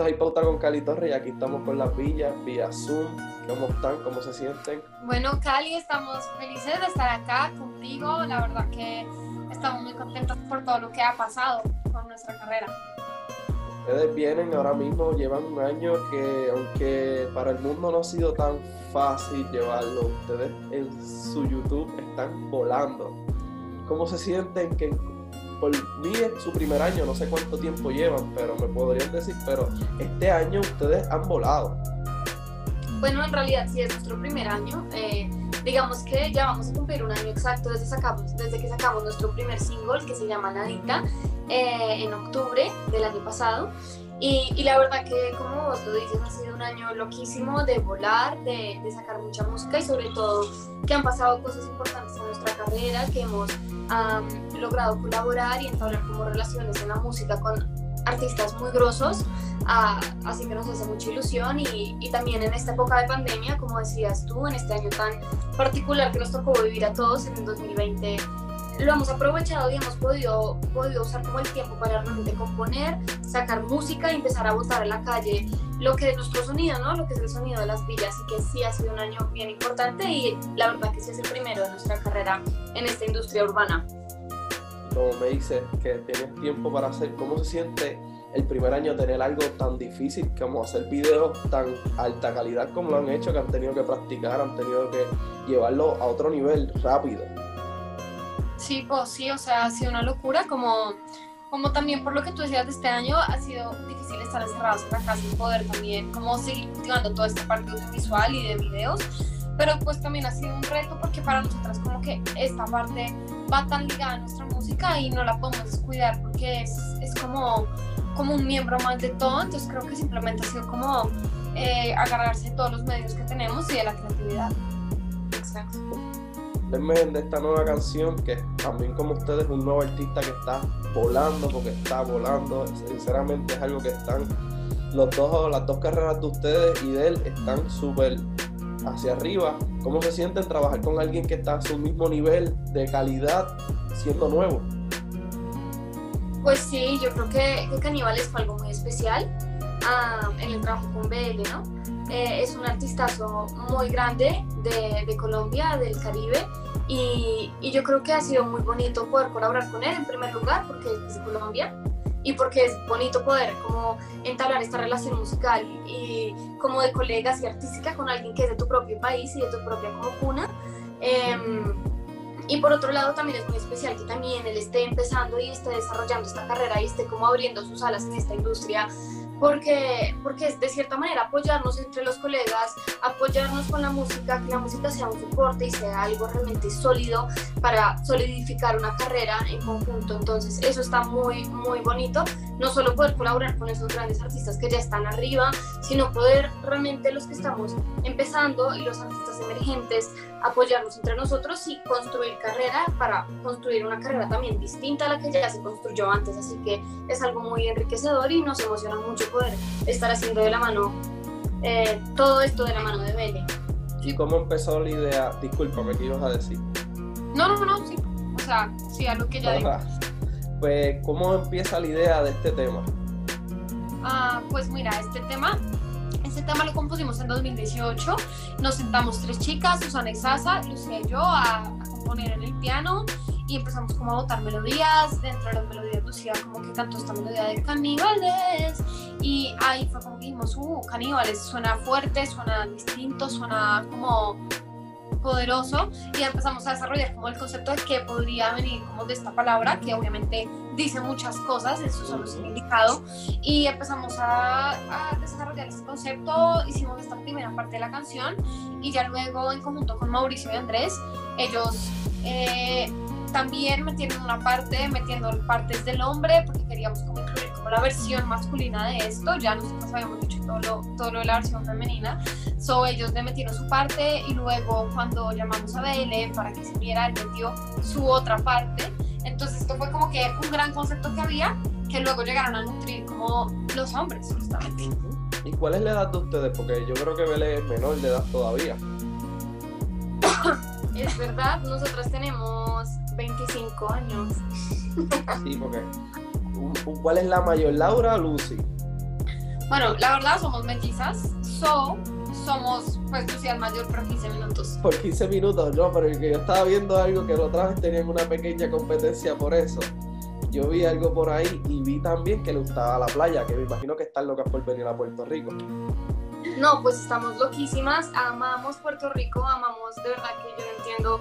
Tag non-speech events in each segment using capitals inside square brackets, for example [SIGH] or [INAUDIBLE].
Esto es Pauta con Cali Torres y aquí estamos con las villas, vía Zoom. ¿Cómo están? ¿Cómo se sienten? Bueno, Cali, estamos felices de estar acá contigo. La verdad que estamos muy contentos por todo lo que ha pasado con nuestra carrera. Ustedes vienen ahora mismo, llevan un año que aunque para el mundo no ha sido tan fácil llevarlo, ustedes en su YouTube están volando. ¿Cómo se sienten que por mí es su primer año, no sé cuánto tiempo llevan, pero me podrían decir, pero este año ustedes han volado. Bueno, en realidad sí es nuestro primer año. Eh, digamos que ya vamos a cumplir un año exacto desde, sacamos, desde que sacamos nuestro primer single que se llama Nadita eh, en octubre del año pasado. Y, y, la verdad que, como vos lo dices, ha sido un año loquísimo de volar, de, de sacar mucha música y sobre todo que han pasado cosas importantes en nuestra carrera, que hemos logrado colaborar y entablar como relaciones en la música con artistas muy grosos, ah, así que nos hace mucha ilusión y, y, también en esta época de pandemia, como decías tú, en este año tan particular que nos tocó vivir a todos en el 2020, lo hemos aprovechado y hemos podido, podido usar como el tiempo para realmente componer, sacar música y empezar a botar en la calle lo que es nuestro sonido, ¿no? Lo que es el sonido de las villas. Así que sí ha sido un año bien importante y la verdad que sí es el primero de nuestra carrera en esta industria urbana. Como me dices que tienes tiempo para hacer, ¿cómo se siente el primer año tener algo tan difícil como hacer videos tan alta calidad como lo han hecho, que han tenido que practicar, han tenido que llevarlo a otro nivel rápido? Sí, pues sí, o sea, ha sido una locura, como, como también por lo que tú decías de este año, ha sido difícil estar encerrados en la casa y poder también como seguir cultivando toda esta parte audiovisual y de videos, pero pues también ha sido un reto porque para nosotras como que esta parte va tan ligada a nuestra música y no la podemos descuidar porque es, es como, como un miembro más de todo, entonces creo que simplemente ha sido como eh, agarrarse todos los medios que tenemos y de la creatividad. Exacto. De esta nueva canción que también como ustedes un nuevo artista que está volando porque está volando. Sinceramente es algo que están los dos las dos carreras de ustedes y de él están súper hacia arriba cómo se sienten trabajar con alguien que está a su mismo nivel de calidad siendo nuevo. Pues sí yo creo que, que Caníbales fue algo muy especial ah, en el trabajo con BL no eh, es un artistazo muy grande de, de Colombia, del Caribe, y, y, yo creo que ha sido muy bonito poder colaborar con él en primer lugar porque es de Colombia y porque es bonito poder como entablar esta relación musical y como de colegas y artística con alguien que es de tu propio país y de tu propia como cuna. Eh, y por otro lado también es muy especial que también él esté empezando y esté desarrollando esta carrera y esté como abriendo sus alas en esta industria porque, porque es de cierta manera apoyarnos entre los colegas, apoyarnos con la música, que la música sea un soporte y sea algo realmente sólido para solidificar una carrera en conjunto. Entonces eso está muy, muy bonito, no solo poder colaborar con esos grandes artistas que ya están arriba, sino poder realmente los que estamos empezando y los artistas emergentes apoyarnos entre nosotros y construir carrera para construir una carrera también distinta a la que ya se construyó antes. Así que es algo muy enriquecedor y nos emociona mucho poder estar haciendo de la mano eh, todo esto de la mano de Bele. ¿Y cómo empezó la idea? Discúlpame, ¿qué ibas a decir? No, no, no, sí. O sea, sí, a lo que ya digo. [LAUGHS] Pues, ¿cómo empieza la idea de este tema? Ah, pues mira, este tema este tema lo compusimos en 2018. Nos sentamos tres chicas, Susana y Sasa, Lucía y yo, a, componer en el piano y empezamos como a botar melodías. Dentro de las melodías Lucía como que cantó esta melodía de caníbales y ahí fue como dijimos, uh, caníbales, suena fuerte, suena distinto, suena como poderoso y empezamos a desarrollar como el concepto de qué podría venir como de esta palabra que obviamente dice muchas cosas, eso solo es un indicado y empezamos a, desarrollar este concepto, hicimos esta primera parte de la canción y ya luego en conjunto con Mauricio y Andrés, ellos eh, también metieron una parte, metiendo partes del hombre porque queríamos como incluir la versión masculina de esto, ya nosotros habíamos dicho todo lo, todo lo de la versión femenina, so ellos le metieron su parte y luego cuando llamamos a BL para que se viera, él metió su otra parte, entonces esto fue como que un gran concepto que había que luego llegaron a nutrir como los hombres justamente. ¿Y cuál es la edad de ustedes? Porque yo creo que BL es menor de edad todavía. [COUGHS] es verdad, nosotras tenemos 25 años. Sí, porque ¿cuál es la mayor, Laura o Lucy? Bueno, la verdad somos mellizas, so, somos, pues seas mayor por 15 minutos. Por 15 minutos, no, pero que yo estaba viendo algo que la otra vez tenían una pequeña competencia por eso. Yo vi algo por ahí y vi también que le gustaba la playa, que me imagino que están locas por venir a Puerto Rico. No, pues estamos loquísimas, amamos Puerto Rico, amamos, de verdad que yo no entiendo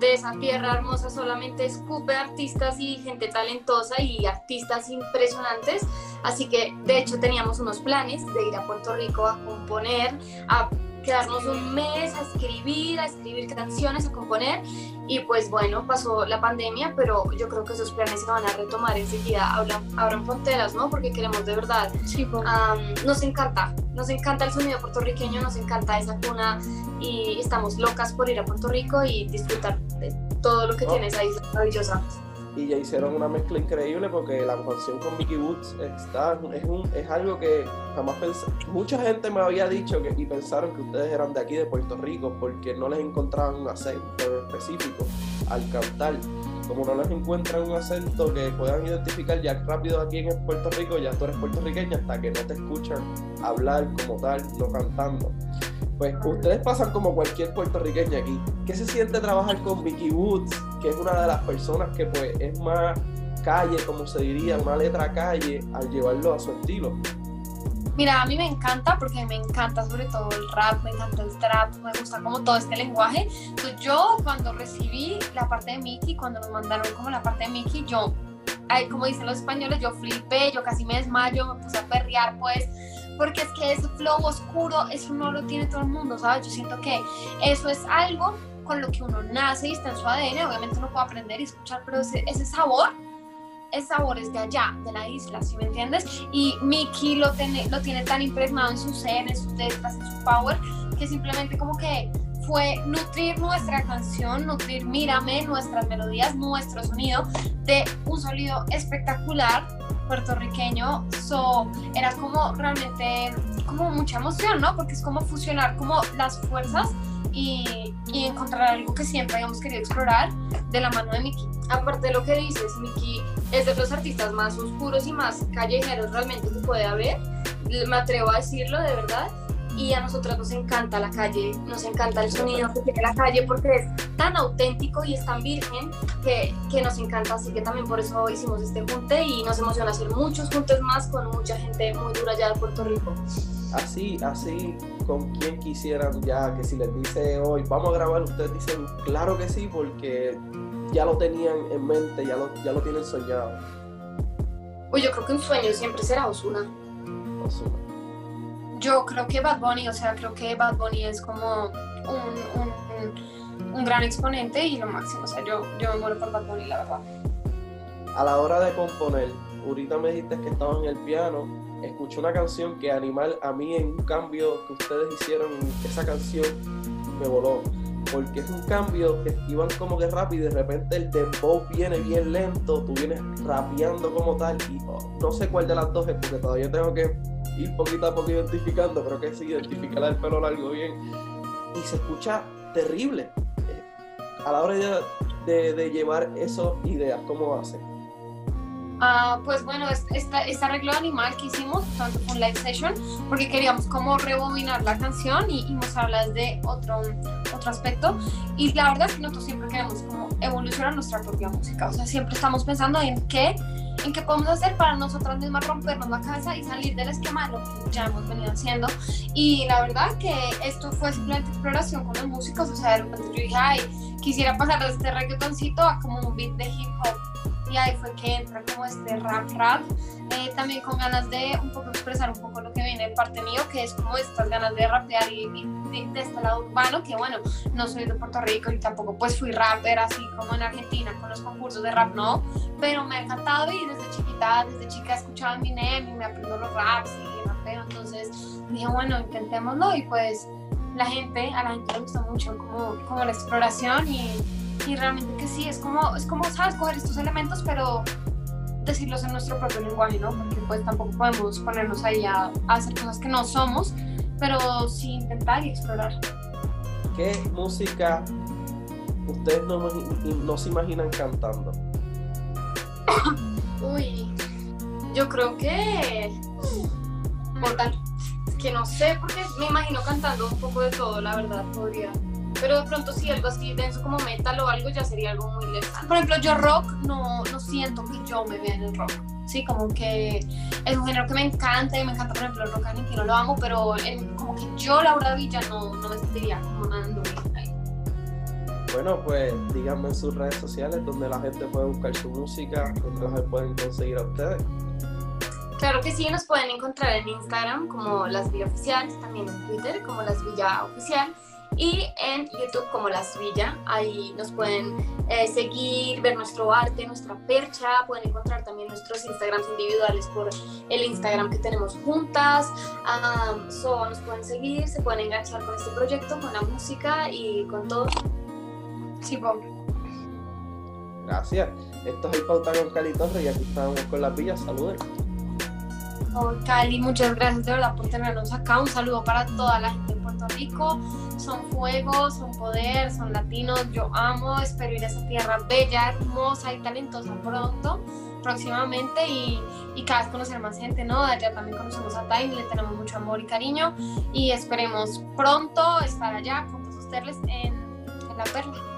de esa tierra hermosa solamente escupe artistas y gente talentosa y artistas impresionantes. Así que de hecho teníamos unos planes de ir a Puerto Rico a componer, a quedarnos un mes a escribir, a escribir canciones, a componer. Y pues bueno, pasó la pandemia, pero yo creo que esos planes se van a retomar enseguida. Abran, abran fronteras, ¿no? Porque queremos de verdad. nos encanta, nos encanta el sonido puertorriqueño, nos encanta esa cuna y estamos locas por ir a Puerto Rico y disfrutar todo lo que oh. tiene esa isla maravillosa y ya hicieron una mezcla increíble porque la canción con Mickey Woods está, es, un, es algo que jamás pensé. Mucha gente me había dicho que, y pensaron que ustedes eran de aquí, de Puerto Rico, porque no les encontraban un acento específico al cantar. Como no les encuentran un acento que puedan identificar ya rápido aquí en Puerto Rico, ya tú eres puertorriqueña hasta que no te escuchan hablar como tal, no cantando. Pues ustedes pasan como cualquier puertorriqueña aquí. ¿Qué se siente trabajar con Vicky Woods, que es una de las personas que pues es más calle, como se diría, una letra calle, al llevarlo a su estilo? Mira, a mí me encanta porque me encanta sobre todo el rap, me encanta el trap, me gusta como todo este lenguaje. Entonces yo cuando recibí la parte de Mickey, cuando nos mandaron como la parte de Mickey, yo, como dicen los españoles, yo flipé, yo casi me desmayo, me puse a perrear pues porque es que ese flow oscuro, eso no lo tiene todo el mundo, ¿sabes? Yo siento que eso es algo con lo que uno nace y está en su ADN, obviamente uno puede aprender y escuchar, pero ese, ese sabor, es de allá, de la isla, ¿sí me entiendes? Y Mickey lo tiene, lo tiene tan impregnado en su ser, en sus letras, en su power, que simplemente como que fue nutrir nuestra canción, nutrir Mírame, nuestras melodías, nuestro sonido de un sonido espectacular puertorriqueño, so, era como realmente como mucha emoción, ¿no? Porque es como fusionar como las fuerzas y, y, encontrar algo que siempre habíamos querido explorar de la mano de Miki. Aparte de lo que dices, Miki es de los artistas más oscuros y más callejeros realmente que puede haber, me atrevo a decirlo de verdad, y a nosotros nos encanta la calle, nos encanta el sonido que tiene la calle porque es tan auténtico y es tan virgen que, que, nos encanta, así que también por eso hicimos este junte y nos emociona hacer muchos juntes más con mucha gente muy dura allá de Puerto Rico. Así, así, con quien quisieran ya que si les dice hoy, vamos a grabar, ustedes dicen, claro que sí, porque ya lo tenían en mente, ya lo, ya lo tienen soñado. Pues yo creo que un sueño siempre será Osuna. Osuna. Yo creo que Bad Bunny, o sea, creo que Bad Bunny es como un, un, un gran exponente y lo máximo. O sea, yo, yo me muero por Bad Bunny, la verdad. A la hora de componer, ahorita me dijiste que estabas en el piano, escuché una canción que animal a mí en un cambio que ustedes hicieron, esa canción me voló porque es un cambio que iban como que rápido y de repente el tempo viene bien lento, tú vienes rapeando como tal y oh, no sé cuál de las dos es porque todavía tengo que ir poquito a poco identificando, creo que sí, identificar el pelo largo bien y se escucha terrible eh, a la hora de, de, llevar esas ideas, ¿cómo hacen? Uh, pues bueno, este, arreglo animal que hicimos, tanto fue live session, porque queríamos como rebobinar la canción y, y mostrarla desde otro, otro aspecto. Y la verdad es que nosotros siempre queremos como evolucionar nuestra propia música. O sea, siempre estamos pensando en qué, en qué podemos hacer para nosotras mismas rompernos la cabeza y salir del esquema de lo que ya hemos venido haciendo. Y la verdad que esto fue simplemente exploración con los músicos. O sea, de repente yo dije, ay, quisiera pasar de este reggaetoncito a como un beat de hip hop y fue que entra como este rap rap, eh, también con ganas de un poco expresar un poco lo que viene de parte mío, que es como estas ganas de rapear y, de, este lado urbano, que bueno, no soy de Puerto Rico y tampoco pues fui rapper así como en Argentina con los concursos de rap, no, pero me ha encantado y desde chiquita, desde chica he escuchado Eminem y me aprendo los raps y rapeo, entonces dije bueno, intentémoslo y pues la gente, a la gente le gusta mucho como, como la exploración y y realmente que sí, es como, es como, sabes, coger estos elementos, pero decirlos en nuestro propio lenguaje, ¿no? Porque pues tampoco podemos ponernos ahí a, hacer cosas que no somos, pero sí intentar y explorar. ¿Qué música ustedes no, no se imaginan cantando? [COUGHS] Uy, yo creo que Mortal que no sé, porque me imagino cantando un poco de todo, la verdad, podría. Pero de pronto sí, algo así denso como metal o algo ya sería algo muy lejano. Por ejemplo, yo rock no, no siento que yo me vea en el rock. Sí, como que es un género que me encanta y me encanta, por ejemplo, el rock argentino, lo amo, pero en- como que yo, Laura Villa, no, no me sentiría como nadando ahí. Bueno, pues díganme en sus redes sociales donde la gente puede buscar su música, donde las pueden conseguir a ustedes. Claro que sí, nos pueden encontrar en Instagram como Las Villa Oficial, también en Twitter como Las Villa Oficial y en YouTube como Las Villa. Ahí nos pueden eh, seguir, ver nuestro arte, nuestra percha, pueden encontrar también nuestros Instagrams individuales por el Instagram que tenemos juntas. Am, so, nos pueden seguir, se pueden enganchar con este proyecto, con la música y con todo. Sí, Bob. Gracias. Esto es el Pauta con Cali Torres y aquí estamos con las villas. Saluden. Oh, Cali, muchas gracias de verdad por tenernos acá. Un saludo para toda la gente en Puerto Rico. Son fuego, son poder, son latinos. Yo amo, espero ir a esa tierra bella, hermosa y talentosa pronto, próximamente y, y cada vez conocer más gente, ¿no? Allá también conocemos a Time, le tenemos mucho amor y cariño y esperemos pronto estar allá juntos a ustedes en, en La Perla.